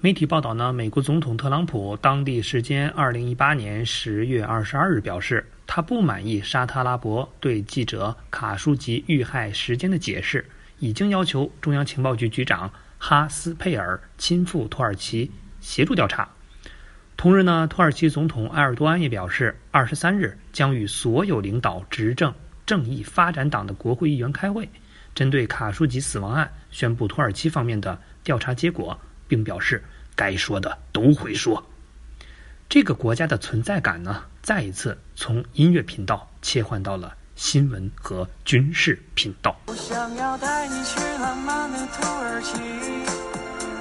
媒体报道呢，美国总统特朗普当地时间二零一八年十月二十二日表示，他不满意沙特阿拉伯对记者卡舒吉遇害时间的解释，已经要求中央情报局局长哈斯佩尔亲赴土耳其协助调查。同日呢，土耳其总统埃尔多安也表示，二十三日将与所有领导执政正义发展党的国会议员开会，针对卡舒吉死亡案宣布土耳其方面的调查结果。并表示，该说的都会说。这个国家的存在感呢，再一次从音乐频道切换到了新闻和军事频道。我想要带你去浪漫的土耳其，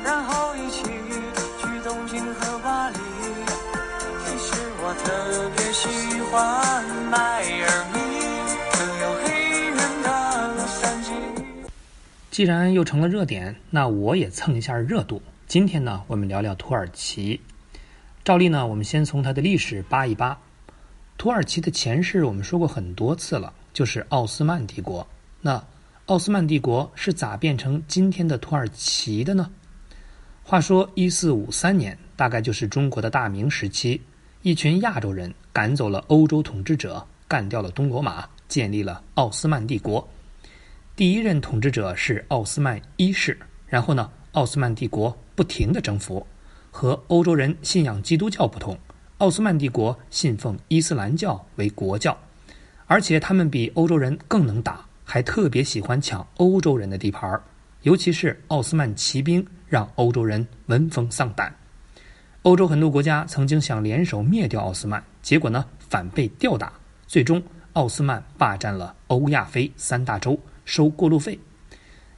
然后一起去东京和巴黎。其实我特别喜欢迈尔密，更有黑人的洛杉矶。既然又成了热点，那我也蹭一下热度。今天呢，我们聊聊土耳其。照例呢，我们先从它的历史扒一扒。土耳其的前世我们说过很多次了，就是奥斯曼帝国。那奥斯曼帝国是咋变成今天的土耳其的呢？话说一四五三年，大概就是中国的大明时期，一群亚洲人赶走了欧洲统治者，干掉了东罗马，建立了奥斯曼帝国。第一任统治者是奥斯曼一世，然后呢，奥斯曼帝国。不停的征服，和欧洲人信仰基督教不同，奥斯曼帝国信奉伊斯兰教为国教，而且他们比欧洲人更能打，还特别喜欢抢欧洲人的地盘儿。尤其是奥斯曼骑兵，让欧洲人闻风丧胆。欧洲很多国家曾经想联手灭掉奥斯曼，结果呢反被吊打。最终，奥斯曼霸占了欧亚非三大洲，收过路费，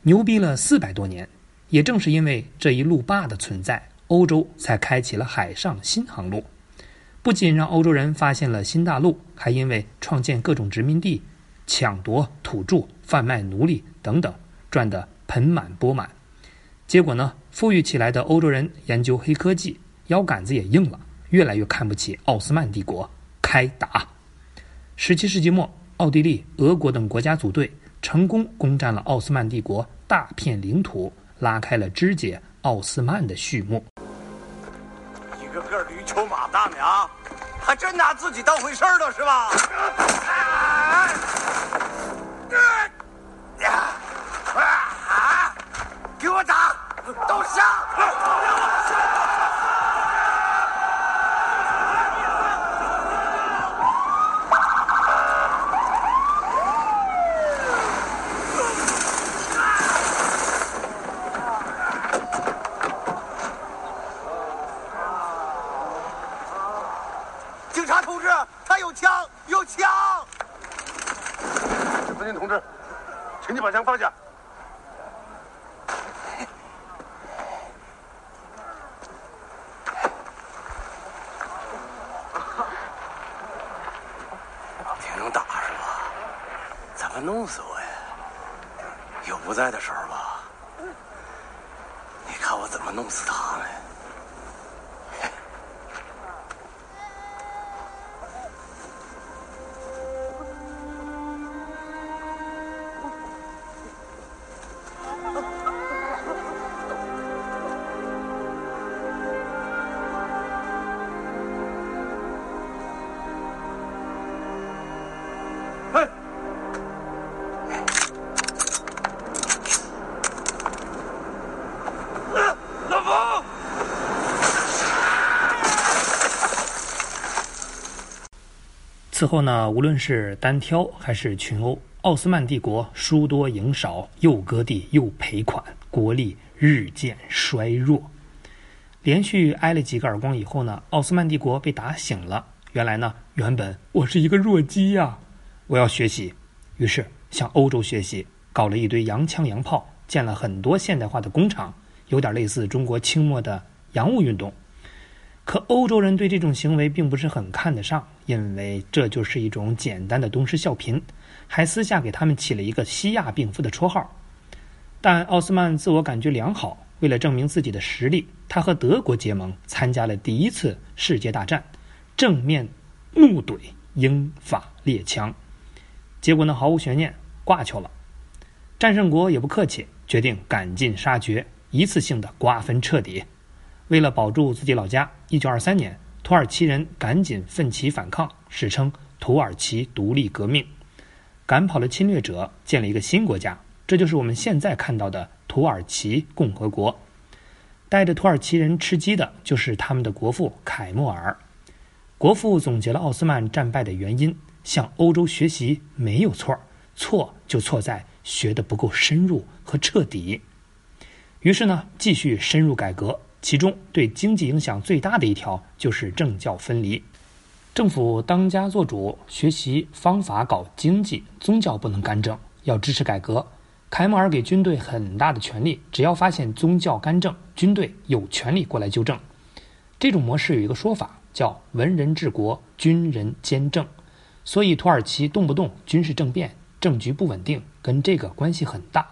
牛逼了四百多年。也正是因为这一路霸的存在，欧洲才开启了海上新航路，不仅让欧洲人发现了新大陆，还因为创建各种殖民地、抢夺土著、贩卖奴隶等等，赚得盆满钵满。结果呢，富裕起来的欧洲人研究黑科技，腰杆子也硬了，越来越看不起奥斯曼帝国，开打。十七世纪末，奥地利、俄国等国家组队，成功攻占了奥斯曼帝国大片领土。拉开了肢解奥斯曼的序幕。一个个驴球马大娘，还真拿自己当回事了，是吧？给我打，都下！请你把枪放下。挺能打是吧？怎么弄死我呀？有不在的时候吧？你看我怎么弄死他。此后呢，无论是单挑还是群殴，奥斯曼帝国输多赢少，又割地又赔款，国力日渐衰弱。连续挨了几个耳光以后呢，奥斯曼帝国被打醒了。原来呢，原本我是一个弱鸡呀，我要学习，于是向欧洲学习，搞了一堆洋枪洋炮，建了很多现代化的工厂，有点类似中国清末的洋务运动。可欧洲人对这种行为并不是很看得上，因为这就是一种简单的东施效颦，还私下给他们起了一个“西亚病夫”的绰号。但奥斯曼自我感觉良好，为了证明自己的实力，他和德国结盟，参加了第一次世界大战，正面怒怼英法列强，结果呢毫无悬念挂球了。战胜国也不客气，决定赶尽杀绝，一次性的瓜分彻底。为了保住自己老家，1923年，土耳其人赶紧奋起反抗，史称土耳其独立革命，赶跑了侵略者，建了一个新国家，这就是我们现在看到的土耳其共和国。带着土耳其人吃鸡的就是他们的国父凯末尔。国父总结了奥斯曼战败的原因，向欧洲学习没有错，错就错在学的不够深入和彻底。于是呢，继续深入改革，其中对经济影响最大的一条就是政教分离，政府当家作主，学习方法搞经济，宗教不能干政，要支持改革。凯末尔给军队很大的权力，只要发现宗教干政，军队有权利过来纠正。这种模式有一个说法。叫文人治国，军人兼政，所以土耳其动不动军事政变，政局不稳定，跟这个关系很大。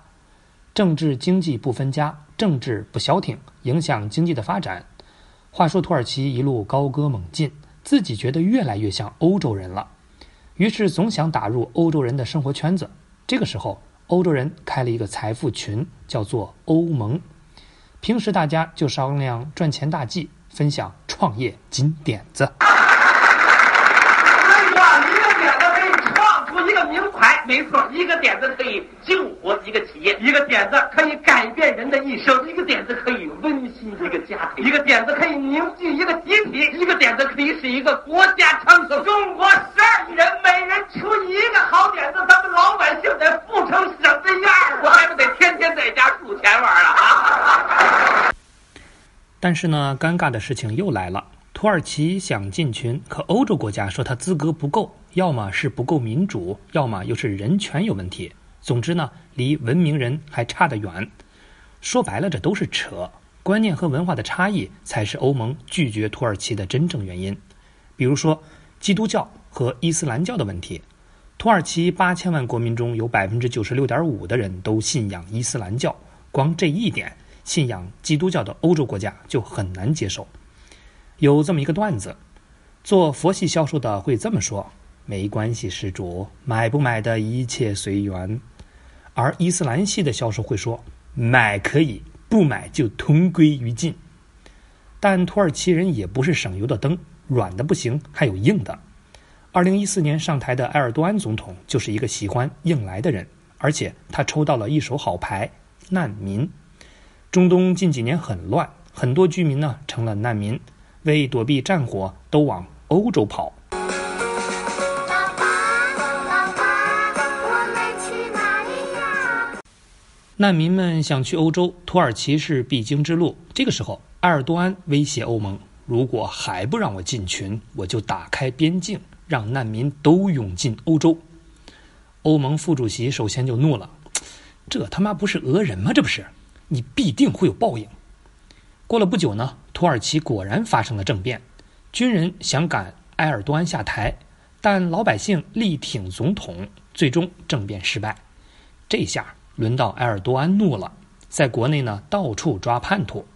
政治经济不分家，政治不消停，影响经济的发展。话说土耳其一路高歌猛进，自己觉得越来越像欧洲人了，于是总想打入欧洲人的生活圈子。这个时候，欧洲人开了一个财富群，叫做欧盟。平时大家就商量赚钱大计。分享创业金点子。没错，一个点子可以创出一个名牌。没错，一个点子可以救活一个企业，一个点子可以改变人的一生，一个点子可以温馨一个家庭，一个点子可以凝聚一个集体，一个点子可以使一个国家昌盛。中国十二亿人，每人出一个好点子，咱们老百姓得富成什么样？我还不得天天在家数钱玩啊！但是呢，尴尬的事情又来了。土耳其想进群，可欧洲国家说他资格不够，要么是不够民主，要么又是人权有问题。总之呢，离文明人还差得远。说白了，这都是扯。观念和文化的差异才是欧盟拒绝土耳其的真正原因。比如说，基督教和伊斯兰教的问题。土耳其八千万国民中有百分之九十六点五的人都信仰伊斯兰教，光这一点。信仰基督教的欧洲国家就很难接受。有这么一个段子，做佛系销售的会这么说：“没关系，施主，买不买的一切随缘。”而伊斯兰系的销售会说：“买可以，不买就同归于尽。”但土耳其人也不是省油的灯，软的不行，还有硬的。二零一四年上台的埃尔多安总统就是一个喜欢硬来的人，而且他抽到了一手好牌——难民。中东近几年很乱，很多居民呢成了难民，为躲避战火，都往欧洲跑。难民们想去欧洲，土耳其是必经之路。这个时候，埃尔多安威胁欧盟：如果还不让我进群，我就打开边境，让难民都涌进欧洲。欧盟副主席首先就怒了：这他妈不是讹人吗？这不是！你必定会有报应。过了不久呢，土耳其果然发生了政变，军人想赶埃尔多安下台，但老百姓力挺总统，最终政变失败。这下轮到埃尔多安怒了，在国内呢到处抓叛徒。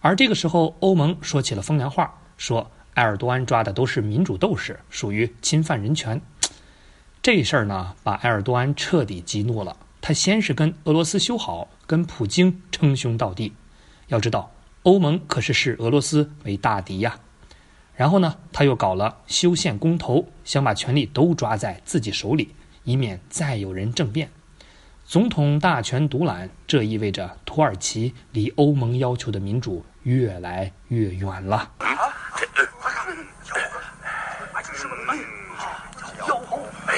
而这个时候，欧盟说起了风凉话，说埃尔多安抓的都是民主斗士，属于侵犯人权。这事儿呢，把埃尔多安彻底激怒了。他先是跟俄罗斯修好，跟普京称兄道弟。要知道，欧盟可是视俄罗斯为大敌呀。然后呢，他又搞了修宪公投，想把权力都抓在自己手里，以免再有人政变。总统大权独揽，这意味着土耳其离欧盟要求的民主越来越远了。妖猴，哎，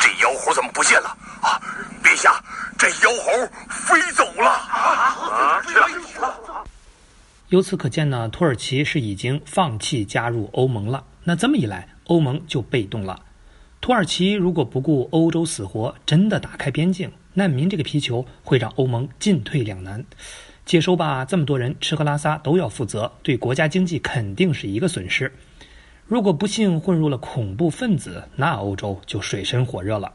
这妖猴怎么不见了？啊陛下，这妖猴飞走了啊！由此可见呢，土耳其是已经放弃加入欧盟了。那这么一来，欧盟就被动了。土耳其如果不顾欧洲死活，真的打开边境，难民这个皮球会让欧盟进退两难。接收吧，这么多人吃喝拉撒都要负责，对国家经济肯定是一个损失。如果不幸混入了恐怖分子，那欧洲就水深火热了。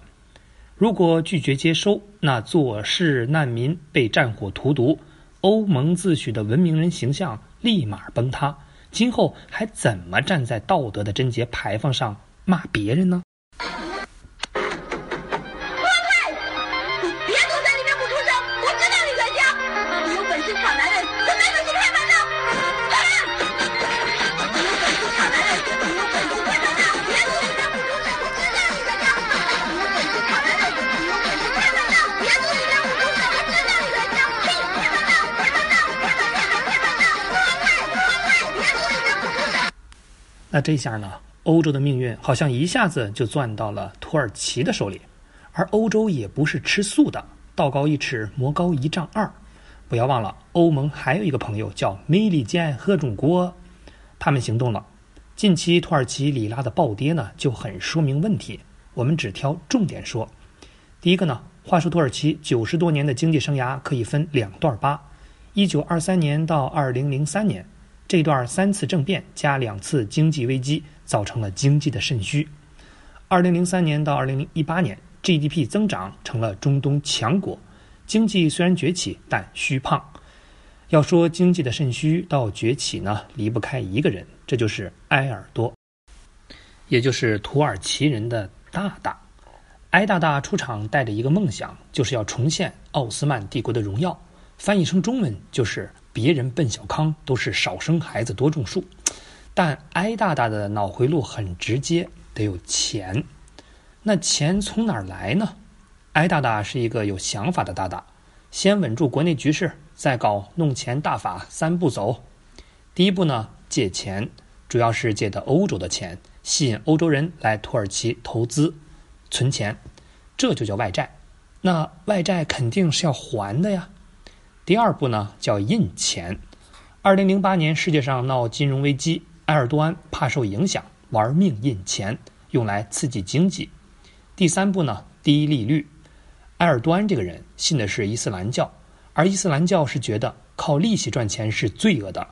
如果拒绝接收，那做事难民被战火荼毒，欧盟自诩的文明人形象立马崩塌。今后还怎么站在道德的贞洁牌坊上骂别人呢？那这下呢，欧洲的命运好像一下子就攥到了土耳其的手里，而欧洲也不是吃素的，道高一尺，魔高一丈二。不要忘了，欧盟还有一个朋友叫美利坚和中国，他们行动了。近期土耳其里拉的暴跌呢，就很说明问题。我们只挑重点说。第一个呢，话说土耳其九十多年的经济生涯可以分两段八，一九二三年到二零零三年。这段三次政变加两次经济危机，造成了经济的肾虚。二零零三年到二零一八年，GDP 增长成了中东强国，经济虽然崛起，但虚胖。要说经济的肾虚到崛起呢，离不开一个人，这就是埃尔多，也就是土耳其人的大大。埃大大出场带着一个梦想，就是要重现奥斯曼帝国的荣耀。翻译成中文就是。别人奔小康都是少生孩子多种树，但埃大大的脑回路很直接，得有钱。那钱从哪儿来呢？埃大大是一个有想法的大大，先稳住国内局势，再搞弄钱大法三步走。第一步呢，借钱，主要是借的欧洲的钱，吸引欧洲人来土耳其投资、存钱，这就叫外债。那外债肯定是要还的呀。第二步呢，叫印钱。二零零八年世界上闹金融危机，埃尔多安怕受影响，玩命印钱，用来刺激经济。第三步呢，低利率。埃尔多安这个人信的是伊斯兰教，而伊斯兰教是觉得靠利息赚钱是罪恶的。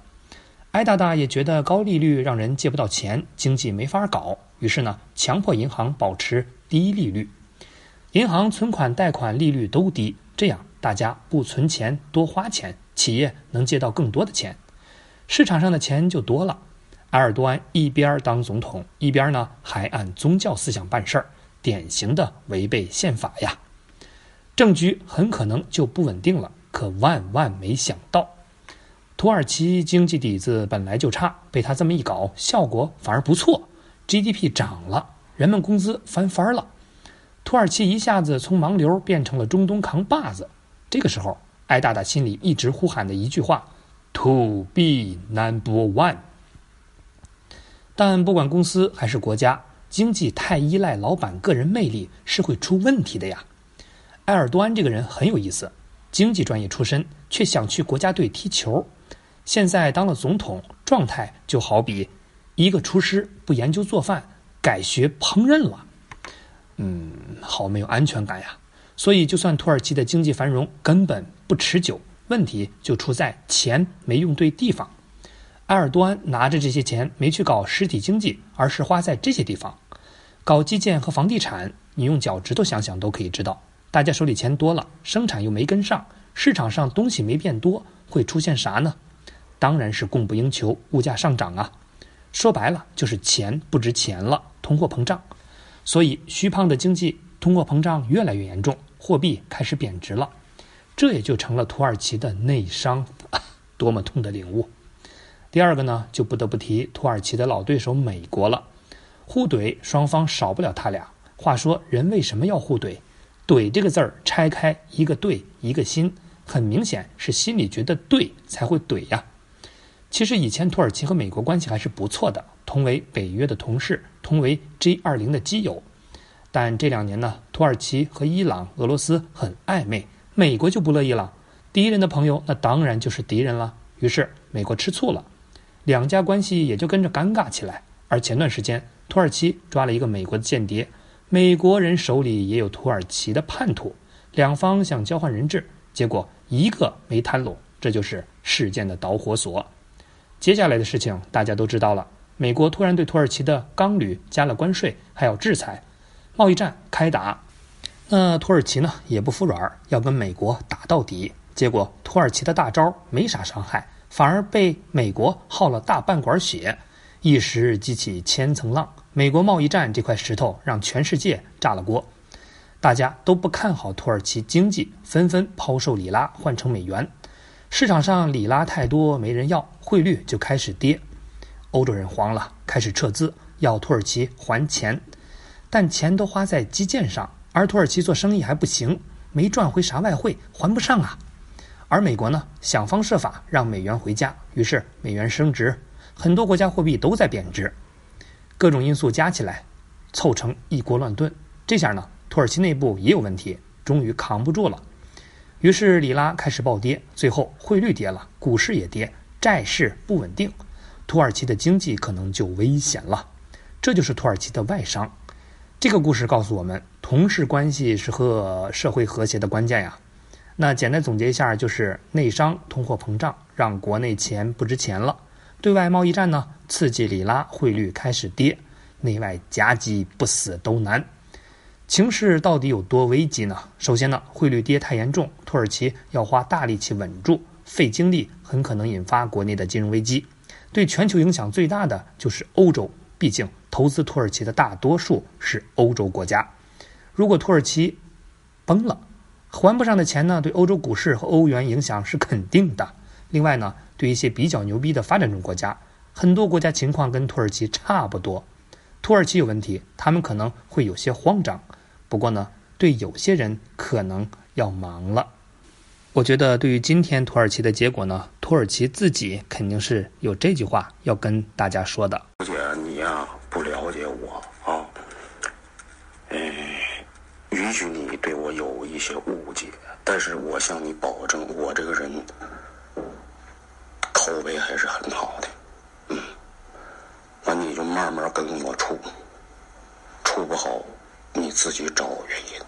埃大大也觉得高利率让人借不到钱，经济没法搞，于是呢，强迫银行保持低利率，银行存款贷款利率都低，这样。大家不存钱，多花钱，企业能借到更多的钱，市场上的钱就多了。埃尔多安一边当总统，一边呢还按宗教思想办事儿，典型的违背宪法呀。政局很可能就不稳定了。可万万没想到，土耳其经济底子本来就差，被他这么一搞，效果反而不错，GDP 涨了，人们工资翻番了，土耳其一下子从盲流变成了中东扛把子。这个时候，艾大大心里一直呼喊的一句话：“To be number one。”但不管公司还是国家，经济太依赖老板个人魅力是会出问题的呀。埃尔多安这个人很有意思，经济专业出身，却想去国家队踢球。现在当了总统，状态就好比一个厨师不研究做饭，改学烹饪了。嗯，好没有安全感呀。所以，就算土耳其的经济繁荣根本不持久，问题就出在钱没用对地方。埃尔多安拿着这些钱没去搞实体经济，而是花在这些地方，搞基建和房地产。你用脚趾头想想都可以知道，大家手里钱多了，生产又没跟上，市场上东西没变多，会出现啥呢？当然是供不应求，物价上涨啊！说白了就是钱不值钱了，通货膨胀。所以，虚胖的经济，通货膨胀越来越严重。货币开始贬值了，这也就成了土耳其的内伤，多么痛的领悟！第二个呢，就不得不提土耳其的老对手美国了。互怼双方少不了他俩。话说人为什么要互怼？怼这个字儿拆开一个对一个心，很明显是心里觉得对才会怼呀。其实以前土耳其和美国关系还是不错的，同为北约的同事，同为 G 二零的基友。但这两年呢，土耳其和伊朗、俄罗斯很暧昧，美国就不乐意了。敌人的朋友那当然就是敌人了。于是美国吃醋了，两家关系也就跟着尴尬起来。而前段时间，土耳其抓了一个美国的间谍，美国人手里也有土耳其的叛徒，两方想交换人质，结果一个没谈拢，这就是事件的导火索。接下来的事情大家都知道了，美国突然对土耳其的钢铝加了关税，还要制裁。贸易战开打，那土耳其呢也不服软，要跟美国打到底。结果土耳其的大招没啥伤害，反而被美国耗了大半管血，一时激起千层浪。美国贸易战这块石头让全世界炸了锅，大家都不看好土耳其经济，纷纷抛售里拉换成美元。市场上里拉太多没人要，汇率就开始跌。欧洲人慌了，开始撤资，要土耳其还钱。但钱都花在基建上，而土耳其做生意还不行，没赚回啥外汇，还不上啊。而美国呢，想方设法让美元回家，于是美元升值，很多国家货币都在贬值。各种因素加起来，凑成一锅乱炖。这下呢，土耳其内部也有问题，终于扛不住了。于是里拉开始暴跌，最后汇率跌了，股市也跌，债市不稳定，土耳其的经济可能就危险了。这就是土耳其的外伤。这个故事告诉我们，同事关系是和社会和谐的关键呀。那简单总结一下，就是内伤、通货膨胀让国内钱不值钱了；对外贸易战呢，刺激里拉汇率开始跌；内外夹击，不死都难。情势到底有多危急呢？首先呢，汇率跌太严重，土耳其要花大力气稳住，费精力，很可能引发国内的金融危机。对全球影响最大的就是欧洲，毕竟投资土耳其的大多数是欧洲国家。如果土耳其崩了，还不上的钱呢，对欧洲股市和欧元影响是肯定的。另外呢，对一些比较牛逼的发展中国家，很多国家情况跟土耳其差不多。土耳其有问题，他们可能会有些慌张。不过呢，对有些人可能要忙了。我觉得对于今天土耳其的结果呢，土耳其自己肯定是有这句话要跟大家说的。姐，你呀不了解我啊，哎，允许你对我有一些误解，但是我向你保证，我这个人口碑还是很好的。嗯，那你就慢慢跟我处，处不好。你自己找原因。